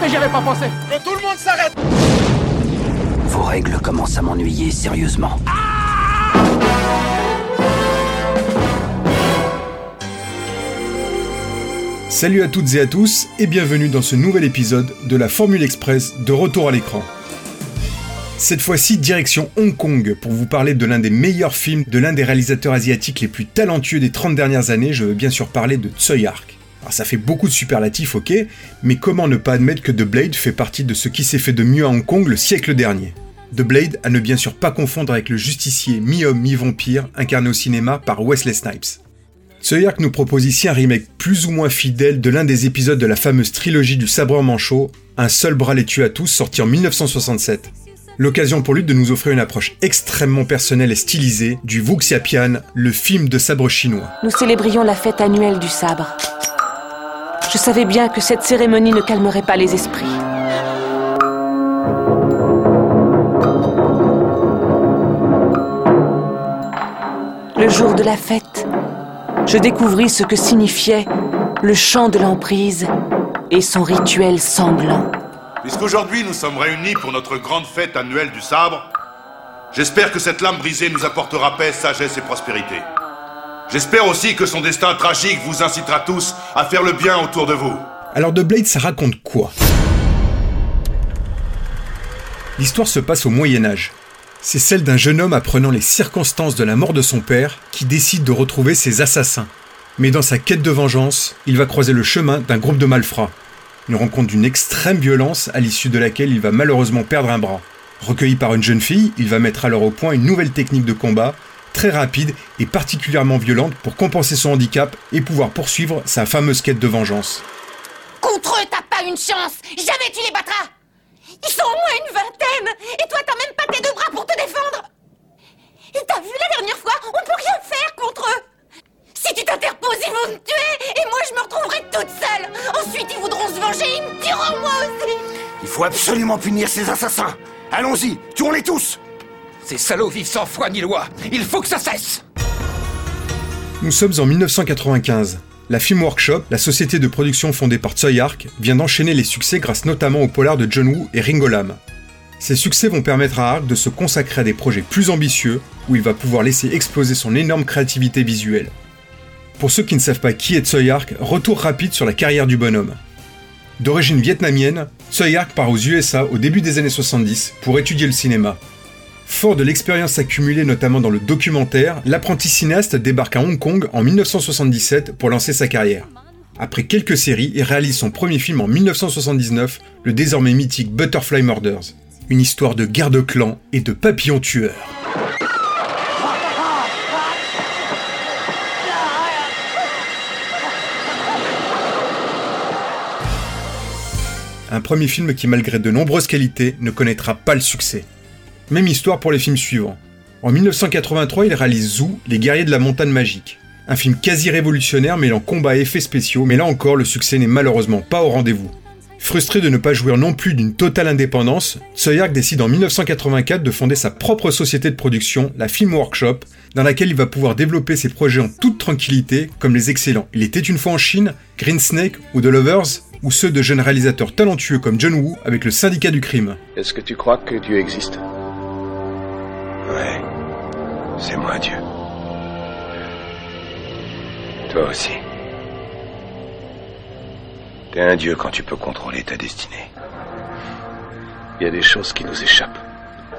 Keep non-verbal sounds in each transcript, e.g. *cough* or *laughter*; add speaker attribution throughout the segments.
Speaker 1: Mais j'y avais pas pensé. Que tout le monde s'arrête
Speaker 2: Vos règles commencent à m'ennuyer sérieusement.
Speaker 3: Salut à toutes et à tous et bienvenue dans ce nouvel épisode de la Formule Express de retour à l'écran. Cette fois-ci, direction Hong Kong pour vous parler de l'un des meilleurs films de l'un des réalisateurs asiatiques les plus talentueux des 30 dernières années, je veux bien sûr parler de Tsui Hark. Ça fait beaucoup de superlatifs, ok, mais comment ne pas admettre que The Blade fait partie de ce qui s'est fait de mieux à Hong Kong le siècle dernier? The Blade à ne bien sûr pas confondre avec le justicier mi-homme mi-vampire incarné au cinéma par Wesley Snipes. Tsuyark nous propose ici un remake plus ou moins fidèle de l'un des épisodes de la fameuse trilogie du sabre manchot, Un seul bras les tue à tous, sorti en 1967. L'occasion pour lui de nous offrir une approche extrêmement personnelle et stylisée du Wuxiapian, le film de sabre chinois.
Speaker 4: Nous célébrions la fête annuelle du sabre. Je savais bien que cette cérémonie ne calmerait pas les esprits. Le jour de la fête, je découvris ce que signifiait le chant de l'emprise et son rituel sanglant.
Speaker 5: Puisqu'aujourd'hui nous sommes réunis pour notre grande fête annuelle du sabre, j'espère que cette lame brisée nous apportera paix, sagesse et prospérité. J'espère aussi que son destin tragique vous incitera tous à faire le bien autour de vous.
Speaker 3: Alors The Blade, ça raconte quoi? L'histoire se passe au Moyen Âge. C'est celle d'un jeune homme apprenant les circonstances de la mort de son père qui décide de retrouver ses assassins. Mais dans sa quête de vengeance, il va croiser le chemin d'un groupe de malfrats. Une rencontre d'une extrême violence à l'issue de laquelle il va malheureusement perdre un bras. Recueilli par une jeune fille, il va mettre alors au point une nouvelle technique de combat, très rapide et particulièrement violente pour compenser son handicap et pouvoir poursuivre sa fameuse quête de vengeance.
Speaker 6: Contre eux, t'as pas une chance. Jamais tu les battras. Ils sont au moins une vingtaine. Et toi, t'as même pas tes deux bras pour te défendre. Et t'as vu la dernière fois On peut rien faire contre eux. Si tu t'interposes, ils vont me tuer. Et moi, je me retrouverai toute seule. Ensuite, ils voudront se venger et ils me tueront moi aussi.
Speaker 7: Il faut absolument punir ces assassins. Allons-y, tuons-les tous
Speaker 8: Ces salauds vivent sans foi ni loi Il faut que ça cesse
Speaker 3: Nous sommes en 1995. La Film Workshop, la société de production fondée par Tsui Hark, vient d'enchaîner les succès grâce notamment au polar de John Woo et Ringo Lam. Ces succès vont permettre à Hark de se consacrer à des projets plus ambitieux, où il va pouvoir laisser exploser son énorme créativité visuelle. Pour ceux qui ne savent pas qui est Tsui Hark, retour rapide sur la carrière du bonhomme. D'origine vietnamienne, Tsui Hark part aux USA au début des années 70 pour étudier le cinéma. Fort de l'expérience accumulée notamment dans le documentaire, l'apprenti cinéaste débarque à Hong Kong en 1977 pour lancer sa carrière. Après quelques séries, il réalise son premier film en 1979, le désormais mythique Butterfly Murders. Une histoire de guerre de clans et de papillons tueurs. Un premier film qui, malgré de nombreuses qualités, ne connaîtra pas le succès. Même histoire pour les films suivants. En 1983, il réalise Zoo, Les guerriers de la montagne magique. Un film quasi révolutionnaire mêlant combat et effets spéciaux, mais là encore, le succès n'est malheureusement pas au rendez-vous. Frustré de ne pas jouir non plus d'une totale indépendance, Tsui Hark décide en 1984 de fonder sa propre société de production, la Film Workshop, dans laquelle il va pouvoir développer ses projets en toute tranquillité, comme les excellents Il était une fois en Chine, Green Snake ou The Lovers, ou ceux de jeunes réalisateurs talentueux comme John Woo avec le syndicat du crime.
Speaker 7: Est-ce que tu crois que Dieu existe? Ouais. C'est moi, Dieu. Toi aussi. T'es un Dieu quand tu peux contrôler ta destinée. Il y a des choses qui nous échappent.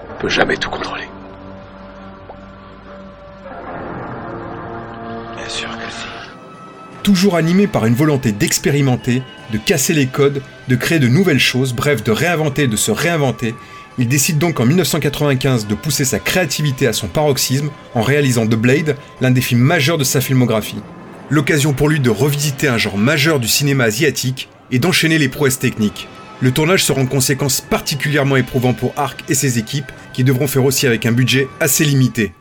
Speaker 7: On peut jamais tout contrôler. Bien sûr que si.
Speaker 3: Toujours animé par une volonté d'expérimenter, de casser les codes, de créer de nouvelles choses, bref, de réinventer, de se réinventer, il décide donc en 1995 de pousser sa créativité à son paroxysme en réalisant The Blade, l'un des films majeurs de sa filmographie. L'occasion pour lui de revisiter un genre majeur du cinéma asiatique et d'enchaîner les prouesses techniques. Le tournage sera en conséquence particulièrement éprouvant pour Ark et ses équipes, qui devront faire aussi avec un budget assez limité.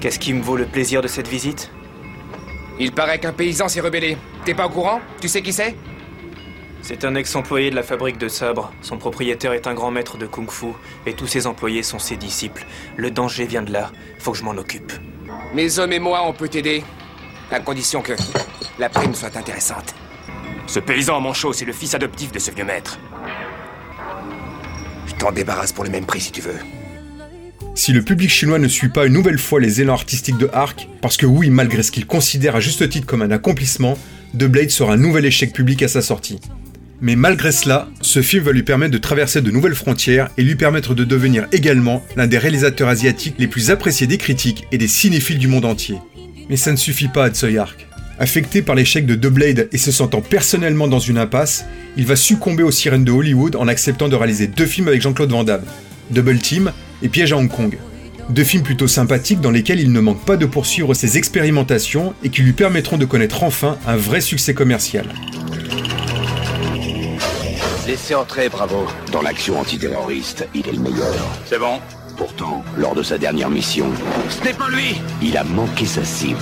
Speaker 9: Qu'est-ce qui me vaut le plaisir de cette visite?
Speaker 8: Il paraît qu'un paysan s'est rebellé. T'es pas au courant? Tu sais qui c'est?
Speaker 9: C'est un ex-employé de la fabrique de sabres. Son propriétaire est un grand maître de kung-fu et tous ses employés sont ses disciples. Le danger vient de là. Faut que je m'en occupe.
Speaker 8: Mes hommes et moi, on peut t'aider. À condition que la prime soit intéressante. Ce paysan en manchot, c'est le fils adoptif de ce vieux maître. Je t'en débarrasse pour le même prix si tu veux.
Speaker 3: Si le public chinois ne suit pas une nouvelle fois les élans artistiques de Ark, parce que oui, malgré ce qu'il considère à juste titre comme un accomplissement, The Blade sera un nouvel échec public à sa sortie. Mais malgré cela, ce film va lui permettre de traverser de nouvelles frontières et lui permettre de devenir également l'un des réalisateurs asiatiques les plus appréciés des critiques et des cinéphiles du monde entier. Mais ça ne suffit pas à Tsui Ark. Affecté par l'échec de The Blade et se sentant personnellement dans une impasse, il va succomber aux sirènes de Hollywood en acceptant de réaliser deux films avec Jean-Claude Van Damme, Double Team et Piège à Hong Kong. Deux films plutôt sympathiques dans lesquels il ne manque pas de poursuivre ses expérimentations et qui lui permettront de connaître enfin un vrai succès commercial.
Speaker 2: Laissez entrer, bravo. Dans l'action antiterroriste, il est le meilleur.
Speaker 10: C'est bon.
Speaker 2: Pourtant, lors de sa dernière mission,
Speaker 10: Ce n'est pas lui
Speaker 2: il a manqué sa cible.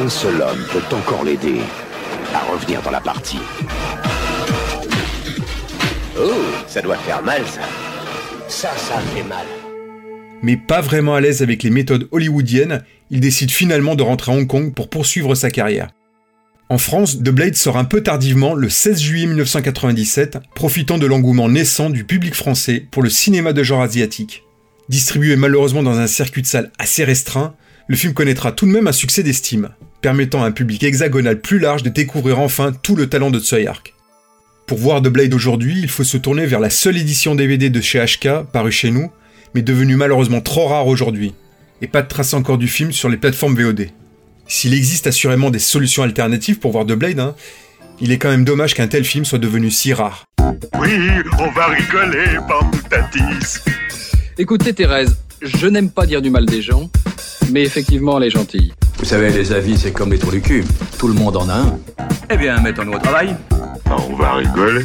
Speaker 2: Un seul homme peut encore l'aider à revenir dans la partie.
Speaker 10: Oh, ça doit faire mal, ça. Ça, ça fait mal.
Speaker 3: Mais pas vraiment à l'aise avec les méthodes hollywoodiennes, il décide finalement de rentrer à Hong Kong pour poursuivre sa carrière. En France, The Blade sort un peu tardivement le 16 juillet 1997, profitant de l'engouement naissant du public français pour le cinéma de genre asiatique. Distribué malheureusement dans un circuit de salle assez restreint, le film connaîtra tout de même un succès d'estime, permettant à un public hexagonal plus large de découvrir enfin tout le talent de Tsui. Pour voir The Blade aujourd'hui, il faut se tourner vers la seule édition DVD de chez HK, parue chez nous, mais devenue malheureusement trop rare aujourd'hui, et pas de trace encore du film sur les plateformes VOD. S'il existe assurément des solutions alternatives pour voir The Blade, hein, il est quand même dommage qu'un tel film soit devenu si rare.
Speaker 11: Oui, on va rigoler, Pamputatis.
Speaker 12: Écoutez Thérèse, je n'aime pas dire du mal des gens, mais effectivement elle est gentille.
Speaker 13: Vous savez, les avis, c'est comme les trous du cul. Tout le monde en a un. Eh bien, mettons-nous au travail.
Speaker 11: On va rigoler.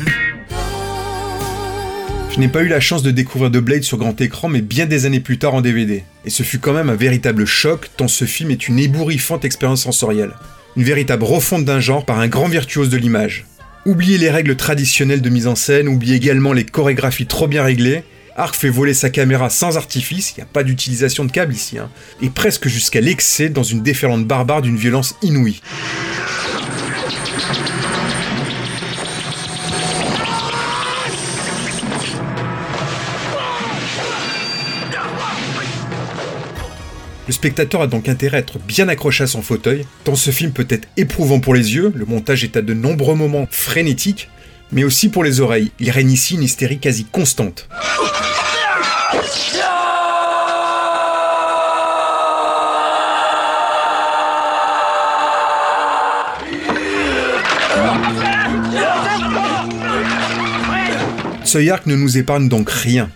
Speaker 3: Je n'ai pas eu la chance de découvrir The Blade sur grand écran, mais bien des années plus tard en DVD. Et ce fut quand même un véritable choc, tant ce film est une ébouriffante expérience sensorielle. Une véritable refonte d'un genre par un grand virtuose de l'image. Oubliez les règles traditionnelles de mise en scène, oubliez également les chorégraphies trop bien réglées. Ark fait voler sa caméra sans artifice, il n'y a pas d'utilisation de câble ici, hein, et presque jusqu'à l'excès dans une déferlante barbare d'une violence inouïe. Le spectateur a donc intérêt à être bien accroché à son fauteuil, tant ce film peut être éprouvant pour les yeux, le montage est à de nombreux moments frénétique, mais aussi pour les oreilles. Il règne ici une hystérie quasi constante. *laughs* Tsui Hark ne nous épargne donc rien.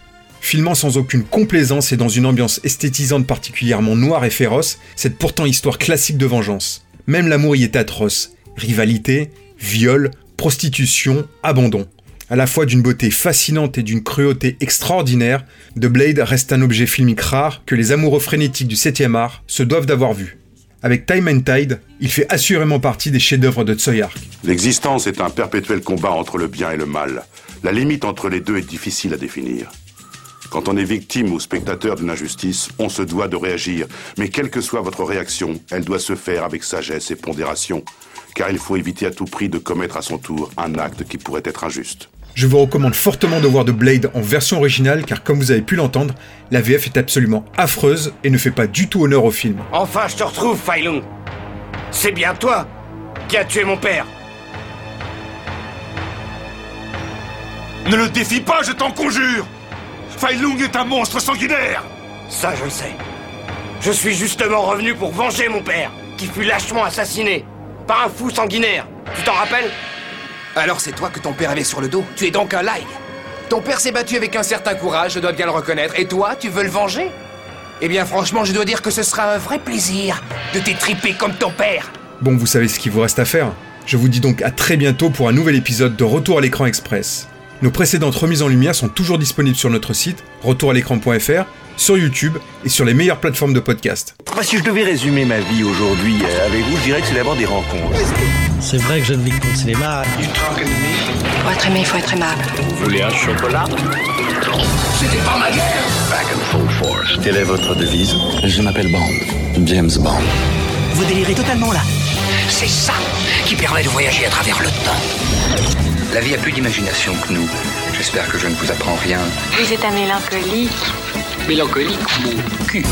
Speaker 3: Filmant sans aucune complaisance et dans une ambiance esthétisante particulièrement noire et féroce, cette pourtant histoire classique de vengeance. Même l'amour y est atroce. Rivalité, viol, prostitution, abandon. À la fois d'une beauté fascinante et d'une cruauté extraordinaire, The Blade reste un objet filmique rare que les amoureux frénétiques du 7e art se doivent d'avoir vu. Avec Time and Tide, il fait assurément partie des chefs-d'œuvre de Tsui Hark.
Speaker 5: L'existence est un perpétuel combat entre le bien et le mal. La limite entre les deux est difficile à définir. Quand on est victime ou spectateur d'une injustice, on se doit de réagir. Mais quelle que soit votre réaction, elle doit se faire avec sagesse et pondération. Car il faut éviter à tout prix de commettre à son tour un acte qui pourrait être injuste.
Speaker 3: Je vous recommande fortement de voir The Blade en version originale car comme vous avez pu l'entendre, la VF est absolument affreuse et ne fait pas du tout honneur au film.
Speaker 10: Enfin, je te retrouve, Fai Lung. C'est bien toi qui as tué mon père.
Speaker 5: Ne le défie pas, je t'en conjure Fai Lung est un monstre sanguinaire
Speaker 10: Ça, je le sais. Je suis justement revenu pour venger mon père, qui fut lâchement assassiné par un fou sanguinaire. Tu t'en rappelles?
Speaker 8: Alors c'est toi que ton père avait sur le dos Tu es donc un lie Ton père s'est battu avec un certain courage, je dois bien le reconnaître. Et toi, tu veux le venger? Eh bien franchement, je dois dire que ce sera un vrai plaisir de t'étriper comme ton père.
Speaker 3: Bon, vous savez ce qu'il vous reste à faire Je vous dis donc à très bientôt pour un nouvel épisode de Retour à l'écran express. Nos précédentes remises en lumière sont toujours disponibles sur notre site retouralécran.fr, sur YouTube et sur les meilleures plateformes de podcast.
Speaker 1: si je devais résumer ma vie aujourd'hui euh, avec vous, je dirais que c'est d'abord des rencontres.
Speaker 14: C'est vrai que je ne vis que le cinéma.
Speaker 15: Pour être aimé, il faut être aimable.
Speaker 1: Vous voulez un chocolat?
Speaker 8: C'était pas ma guerre
Speaker 1: Back and full force. Quelle est votre devise?
Speaker 16: Je m'appelle Bond. James Bond.
Speaker 14: Vous délirez totalement là.
Speaker 8: C'est ça qui permet de voyager à travers le temps.
Speaker 17: La vie a plus d'imagination que nous. J'espère que je ne vous apprends rien.
Speaker 15: Vous êtes un mélancolique.
Speaker 17: Mélancolique, mon cul.